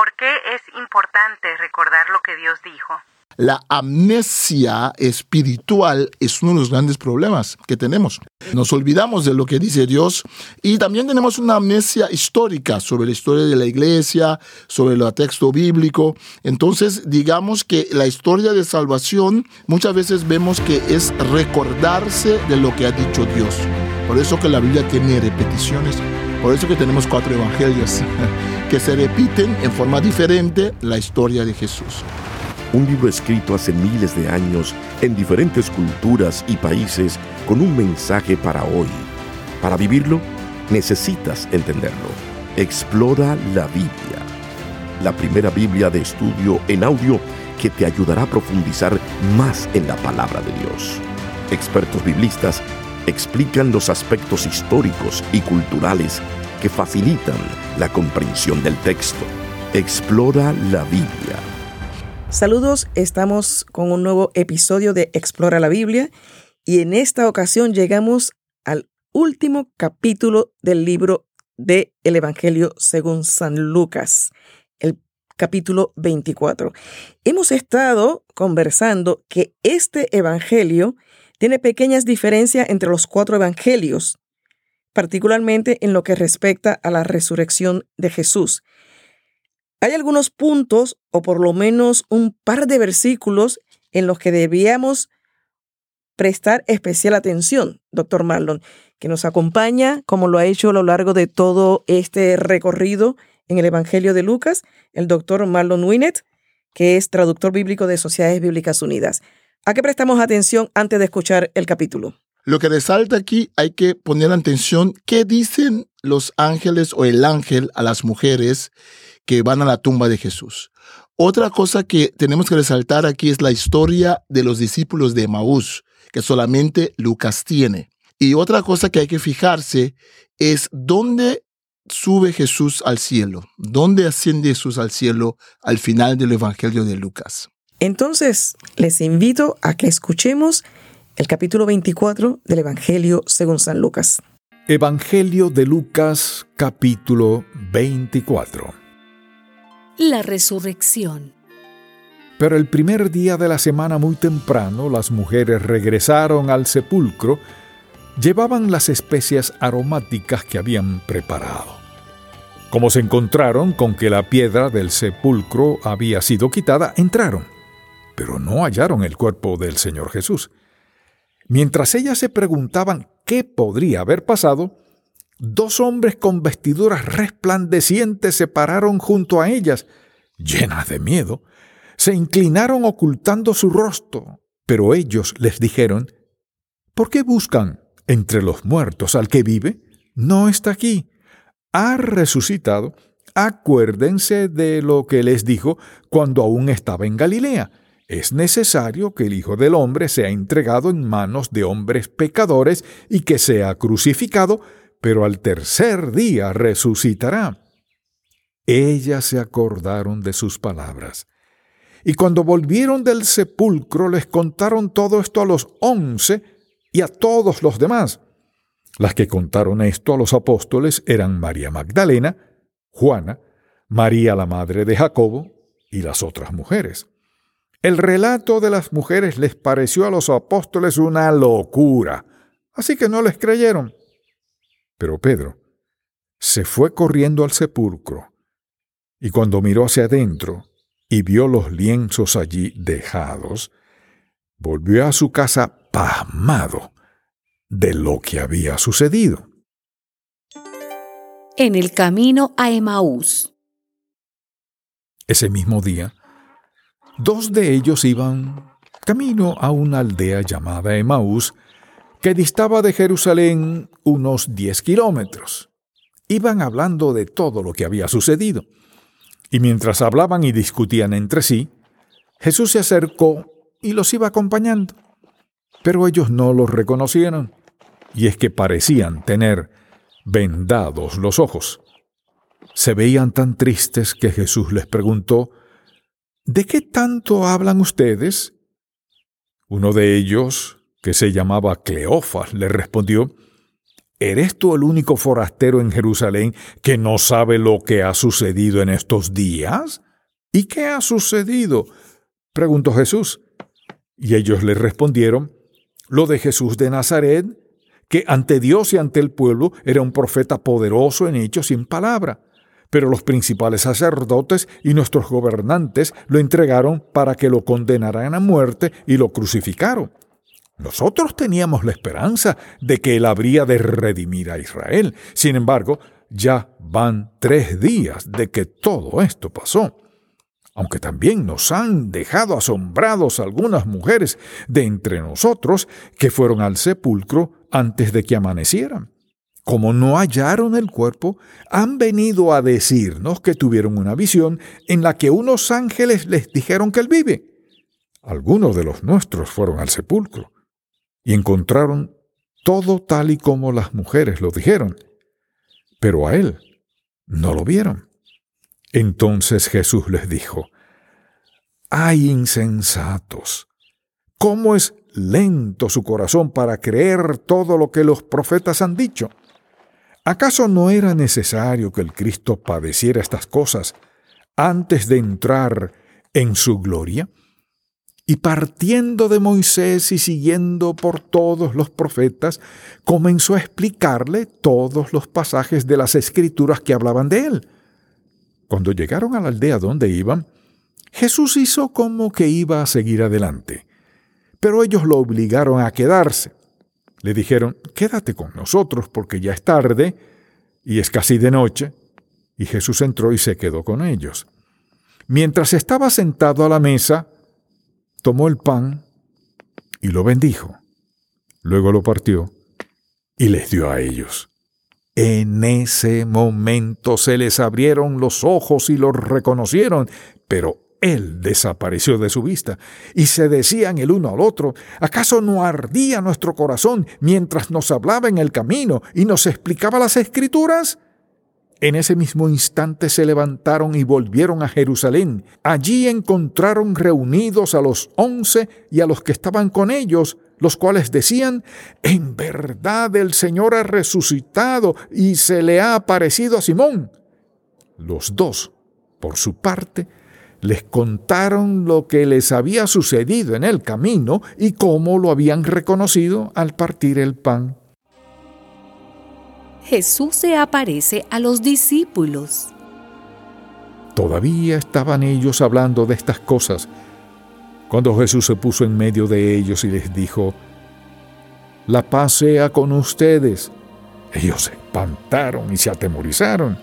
¿Por qué es importante recordar lo que Dios dijo? La amnesia espiritual es uno de los grandes problemas que tenemos. Nos olvidamos de lo que dice Dios y también tenemos una amnesia histórica sobre la historia de la iglesia, sobre el texto bíblico. Entonces, digamos que la historia de salvación muchas veces vemos que es recordarse de lo que ha dicho Dios. Por eso que la Biblia tiene repeticiones. Por eso que tenemos cuatro evangelios que se repiten en forma diferente la historia de Jesús un libro escrito hace miles de años en diferentes culturas y países con un mensaje para hoy. Para vivirlo, necesitas entenderlo. Explora la Biblia, la primera Biblia de estudio en audio que te ayudará a profundizar más en la palabra de Dios. Expertos biblistas explican los aspectos históricos y culturales que facilitan la comprensión del texto. Explora la Biblia Saludos, estamos con un nuevo episodio de Explora la Biblia y en esta ocasión llegamos al último capítulo del libro de el Evangelio según San Lucas, el capítulo 24. Hemos estado conversando que este Evangelio tiene pequeñas diferencias entre los cuatro Evangelios, particularmente en lo que respecta a la resurrección de Jesús. Hay algunos puntos, o por lo menos un par de versículos, en los que debíamos prestar especial atención, doctor Marlon, que nos acompaña, como lo ha hecho a lo largo de todo este recorrido en el Evangelio de Lucas, el doctor Marlon Winnet, que es traductor bíblico de Sociedades Bíblicas Unidas. ¿A qué prestamos atención antes de escuchar el capítulo? Lo que resalta aquí hay que poner atención qué dicen los ángeles o el ángel a las mujeres que van a la tumba de Jesús. Otra cosa que tenemos que resaltar aquí es la historia de los discípulos de Maús, que solamente Lucas tiene. Y otra cosa que hay que fijarse es dónde sube Jesús al cielo, dónde asciende Jesús al cielo al final del Evangelio de Lucas. Entonces, les invito a que escuchemos el capítulo 24 del Evangelio según San Lucas. Evangelio de Lucas capítulo 24 la resurrección. Pero el primer día de la semana muy temprano las mujeres regresaron al sepulcro, llevaban las especias aromáticas que habían preparado. Como se encontraron con que la piedra del sepulcro había sido quitada, entraron, pero no hallaron el cuerpo del Señor Jesús. Mientras ellas se preguntaban qué podría haber pasado, dos hombres con vestiduras resplandecientes se pararon junto a ellas, llenas de miedo, se inclinaron ocultando su rostro, pero ellos les dijeron, ¿Por qué buscan entre los muertos al que vive? No está aquí. Ha resucitado. Acuérdense de lo que les dijo cuando aún estaba en Galilea. Es necesario que el Hijo del Hombre sea entregado en manos de hombres pecadores y que sea crucificado, pero al tercer día resucitará. Ellas se acordaron de sus palabras. Y cuando volvieron del sepulcro les contaron todo esto a los once y a todos los demás. Las que contaron esto a los apóstoles eran María Magdalena, Juana, María la madre de Jacobo y las otras mujeres. El relato de las mujeres les pareció a los apóstoles una locura, así que no les creyeron. Pero Pedro se fue corriendo al sepulcro y cuando miró hacia adentro y vio los lienzos allí dejados, volvió a su casa pasmado de lo que había sucedido. En el camino a Emaús. Ese mismo día, dos de ellos iban camino a una aldea llamada Emaús, que distaba de Jerusalén unos 10 kilómetros. Iban hablando de todo lo que había sucedido. Y mientras hablaban y discutían entre sí, Jesús se acercó y los iba acompañando. Pero ellos no los reconocieron, y es que parecían tener vendados los ojos. Se veían tan tristes que Jesús les preguntó, ¿De qué tanto hablan ustedes? Uno de ellos, que se llamaba Cleofas, le respondió, ¿Eres tú el único forastero en Jerusalén que no sabe lo que ha sucedido en estos días? ¿Y qué ha sucedido? preguntó Jesús. Y ellos le respondieron, lo de Jesús de Nazaret, que ante Dios y ante el pueblo era un profeta poderoso en hechos en palabra. Pero los principales sacerdotes y nuestros gobernantes lo entregaron para que lo condenaran a muerte y lo crucificaron. Nosotros teníamos la esperanza de que Él habría de redimir a Israel. Sin embargo, ya van tres días de que todo esto pasó. Aunque también nos han dejado asombrados algunas mujeres de entre nosotros que fueron al sepulcro antes de que amanecieran. Como no hallaron el cuerpo, han venido a decirnos que tuvieron una visión en la que unos ángeles les dijeron que él vive. Algunos de los nuestros fueron al sepulcro y encontraron todo tal y como las mujeres lo dijeron, pero a él no lo vieron. Entonces Jesús les dijo, ¡ay insensatos! ¿Cómo es lento su corazón para creer todo lo que los profetas han dicho? ¿Acaso no era necesario que el Cristo padeciera estas cosas antes de entrar en su gloria? Y partiendo de Moisés y siguiendo por todos los profetas, comenzó a explicarle todos los pasajes de las escrituras que hablaban de él. Cuando llegaron a la aldea donde iban, Jesús hizo como que iba a seguir adelante, pero ellos lo obligaron a quedarse. Le dijeron, quédate con nosotros porque ya es tarde y es casi de noche. Y Jesús entró y se quedó con ellos. Mientras estaba sentado a la mesa, tomó el pan y lo bendijo. Luego lo partió y les dio a ellos. En ese momento se les abrieron los ojos y lo reconocieron, pero él desapareció de su vista, y se decían el uno al otro, ¿acaso no ardía nuestro corazón mientras nos hablaba en el camino y nos explicaba las escrituras? En ese mismo instante se levantaron y volvieron a Jerusalén. Allí encontraron reunidos a los once y a los que estaban con ellos, los cuales decían, en verdad el Señor ha resucitado y se le ha aparecido a Simón. Los dos, por su parte, les contaron lo que les había sucedido en el camino y cómo lo habían reconocido al partir el pan. Jesús se aparece a los discípulos. Todavía estaban ellos hablando de estas cosas cuando Jesús se puso en medio de ellos y les dijo, La paz sea con ustedes. Ellos se espantaron y se atemorizaron,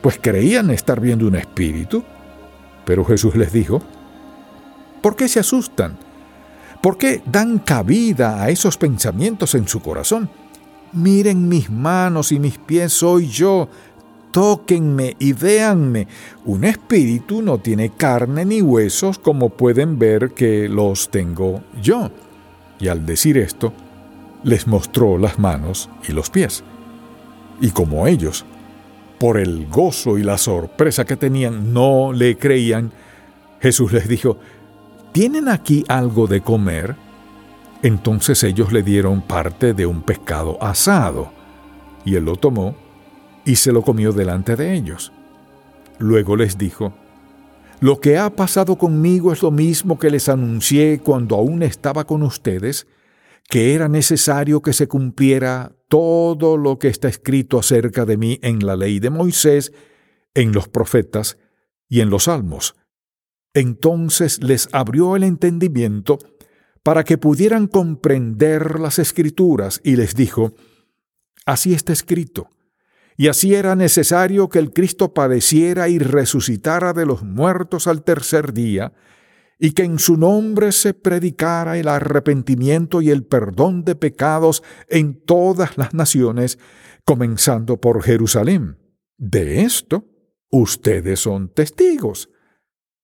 pues creían estar viendo un espíritu. Pero Jesús les dijo, ¿por qué se asustan? ¿Por qué dan cabida a esos pensamientos en su corazón? Miren mis manos y mis pies soy yo. Tóquenme y véanme. Un espíritu no tiene carne ni huesos como pueden ver que los tengo yo. Y al decir esto, les mostró las manos y los pies. Y como ellos, por el gozo y la sorpresa que tenían, no le creían, Jesús les dijo, ¿tienen aquí algo de comer? Entonces ellos le dieron parte de un pescado asado, y él lo tomó y se lo comió delante de ellos. Luego les dijo, Lo que ha pasado conmigo es lo mismo que les anuncié cuando aún estaba con ustedes, que era necesario que se cumpliera todo lo que está escrito acerca de mí en la ley de Moisés, en los profetas y en los salmos. Entonces les abrió el entendimiento para que pudieran comprender las escrituras y les dijo, Así está escrito, y así era necesario que el Cristo padeciera y resucitara de los muertos al tercer día, y que en su nombre se predicara el arrepentimiento y el perdón de pecados en todas las naciones, comenzando por Jerusalén. De esto ustedes son testigos.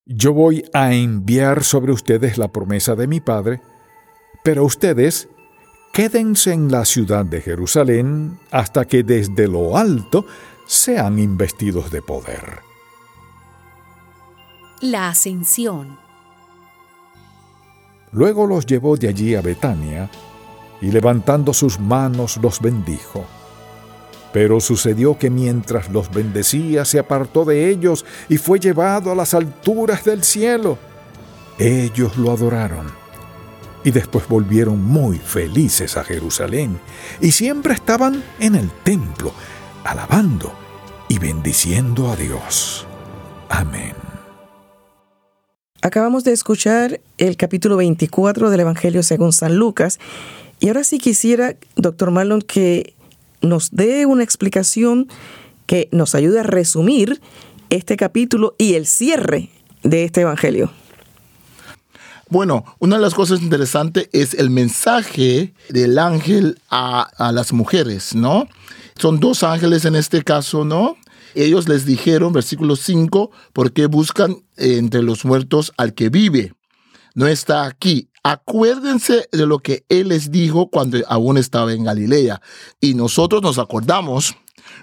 Yo voy a enviar sobre ustedes la promesa de mi Padre, pero ustedes quédense en la ciudad de Jerusalén hasta que desde lo alto sean investidos de poder. La ascensión. Luego los llevó de allí a Betania y levantando sus manos los bendijo. Pero sucedió que mientras los bendecía se apartó de ellos y fue llevado a las alturas del cielo. Ellos lo adoraron y después volvieron muy felices a Jerusalén y siempre estaban en el templo, alabando y bendiciendo a Dios. Amén. Acabamos de escuchar el capítulo 24 del Evangelio según San Lucas y ahora sí quisiera, doctor Marlon, que nos dé una explicación que nos ayude a resumir este capítulo y el cierre de este Evangelio. Bueno, una de las cosas interesantes es el mensaje del ángel a, a, las mujeres, ¿no? Son dos ángeles en este caso, ¿no? Ellos les dijeron, versículo 5, ¿por qué buscan entre los muertos al que vive? No está aquí. Acuérdense de lo que Él les dijo cuando aún estaba en Galilea. Y nosotros nos acordamos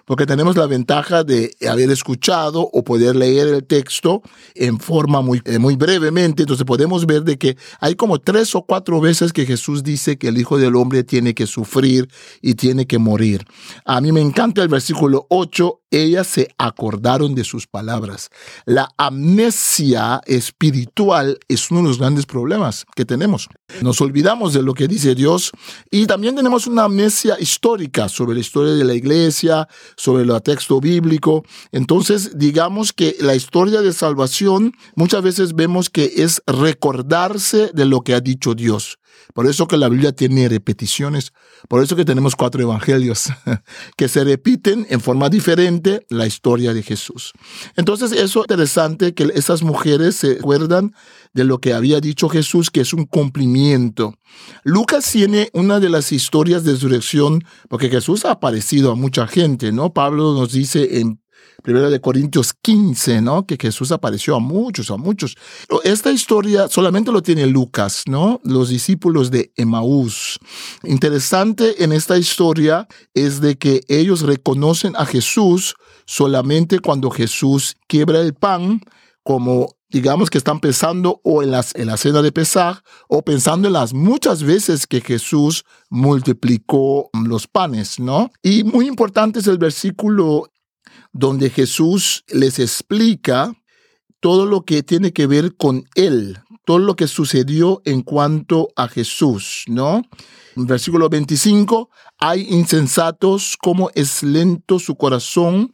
porque tenemos la ventaja de haber escuchado o poder leer el texto en forma muy, eh, muy brevemente. Entonces podemos ver de que hay como tres o cuatro veces que Jesús dice que el Hijo del Hombre tiene que sufrir y tiene que morir. A mí me encanta el versículo 8 ellas se acordaron de sus palabras. La amnesia espiritual es uno de los grandes problemas que tenemos. Nos olvidamos de lo que dice Dios y también tenemos una amnesia histórica sobre la historia de la iglesia, sobre el texto bíblico. Entonces, digamos que la historia de salvación muchas veces vemos que es recordarse de lo que ha dicho Dios. Por eso que la Biblia tiene repeticiones, por eso que tenemos cuatro evangelios que se repiten en forma diferente la historia de Jesús. Entonces, eso es interesante que esas mujeres se acuerdan de lo que había dicho Jesús, que es un cumplimiento. Lucas tiene una de las historias de resurrección, porque Jesús ha aparecido a mucha gente, ¿no? Pablo nos dice en Primero de Corintios 15, ¿no? Que Jesús apareció a muchos, a muchos. Esta historia solamente lo tiene Lucas, ¿no? Los discípulos de Emaús. Interesante en esta historia es de que ellos reconocen a Jesús solamente cuando Jesús quiebra el pan como digamos que están pensando o en, las, en la cena de Pesaj o pensando en las muchas veces que Jesús multiplicó los panes, ¿no? Y muy importante es el versículo donde Jesús les explica todo lo que tiene que ver con Él, todo lo que sucedió en cuanto a Jesús, ¿no? En versículo 25, hay insensatos como es lento su corazón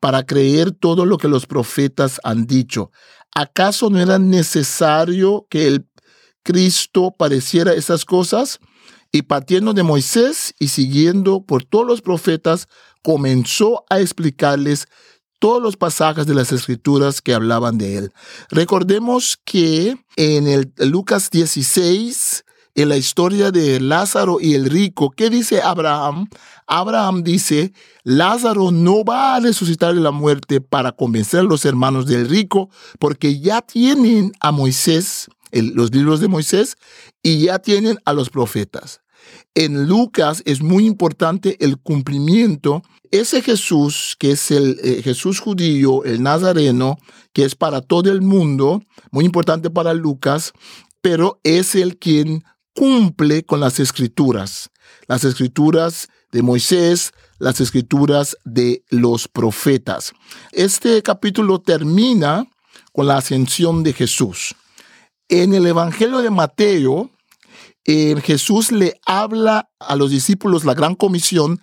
para creer todo lo que los profetas han dicho. ¿Acaso no era necesario que el Cristo pareciera esas cosas? Y partiendo de Moisés y siguiendo por todos los profetas, comenzó a explicarles todos los pasajes de las escrituras que hablaban de él. Recordemos que en el Lucas 16, en la historia de Lázaro y el rico, ¿qué dice Abraham? Abraham dice, Lázaro no va a resucitar de la muerte para convencer a los hermanos del rico, porque ya tienen a Moisés, los libros de Moisés, y ya tienen a los profetas. En Lucas es muy importante el cumplimiento. Ese Jesús, que es el eh, Jesús judío, el nazareno, que es para todo el mundo, muy importante para Lucas, pero es el quien cumple con las escrituras. Las escrituras de Moisés, las escrituras de los profetas. Este capítulo termina con la ascensión de Jesús. En el Evangelio de Mateo, eh, Jesús le habla a los discípulos la gran comisión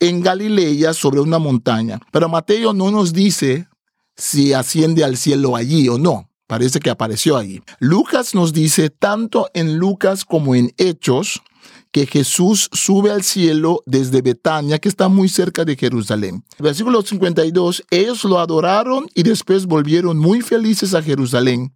en Galilea sobre una montaña. Pero Mateo no nos dice si asciende al cielo allí o no. Parece que apareció allí. Lucas nos dice, tanto en Lucas como en Hechos, que Jesús sube al cielo desde Betania, que está muy cerca de Jerusalén. Versículo 52, ellos lo adoraron y después volvieron muy felices a Jerusalén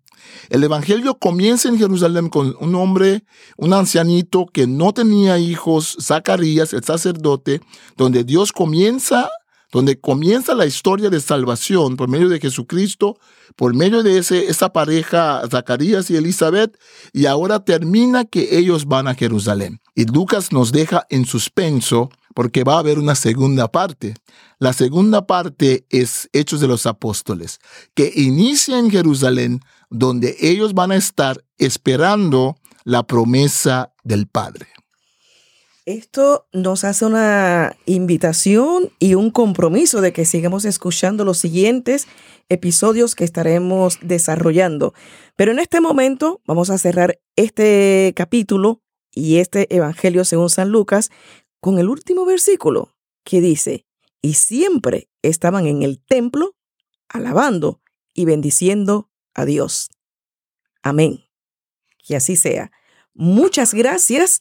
el Evangelio comienza en Jerusalén con un hombre, un ancianito que no tenía hijos, Zacarías, el sacerdote, donde Dios comienza, donde comienza la historia de salvación por medio de Jesucristo, por medio de ese, esa pareja, Zacarías y Elizabeth, y ahora termina que ellos van a Jerusalén. Y Lucas nos deja en suspenso porque va a haber una segunda parte. La segunda parte es Hechos de los Apóstoles, que inicia en Jerusalén, donde ellos van a estar esperando la promesa del Padre. Esto nos hace una invitación y un compromiso de que sigamos escuchando los siguientes episodios que estaremos desarrollando. Pero en este momento vamos a cerrar este capítulo y este Evangelio según San Lucas con el último versículo que dice, y siempre estaban en el templo alabando y bendiciendo a Dios. Amén. Que así sea. Muchas gracias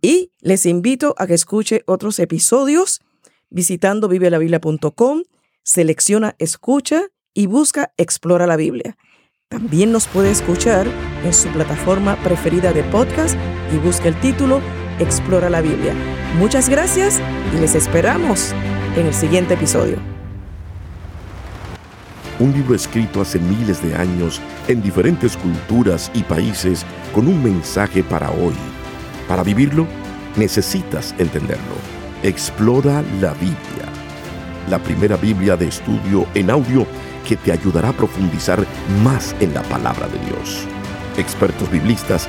y les invito a que escuche otros episodios visitando vivelabiblia.com, selecciona escucha y busca Explora la Biblia. También nos puede escuchar en su plataforma preferida de podcast y busca el título Explora la Biblia. Muchas gracias y les esperamos en el siguiente episodio. Un libro escrito hace miles de años en diferentes culturas y países con un mensaje para hoy para vivirlo, necesitas entenderlo. Explora la Biblia, la primera Biblia de estudio en audio que te ayudará a profundizar más en la palabra de Dios. Expertos biblistas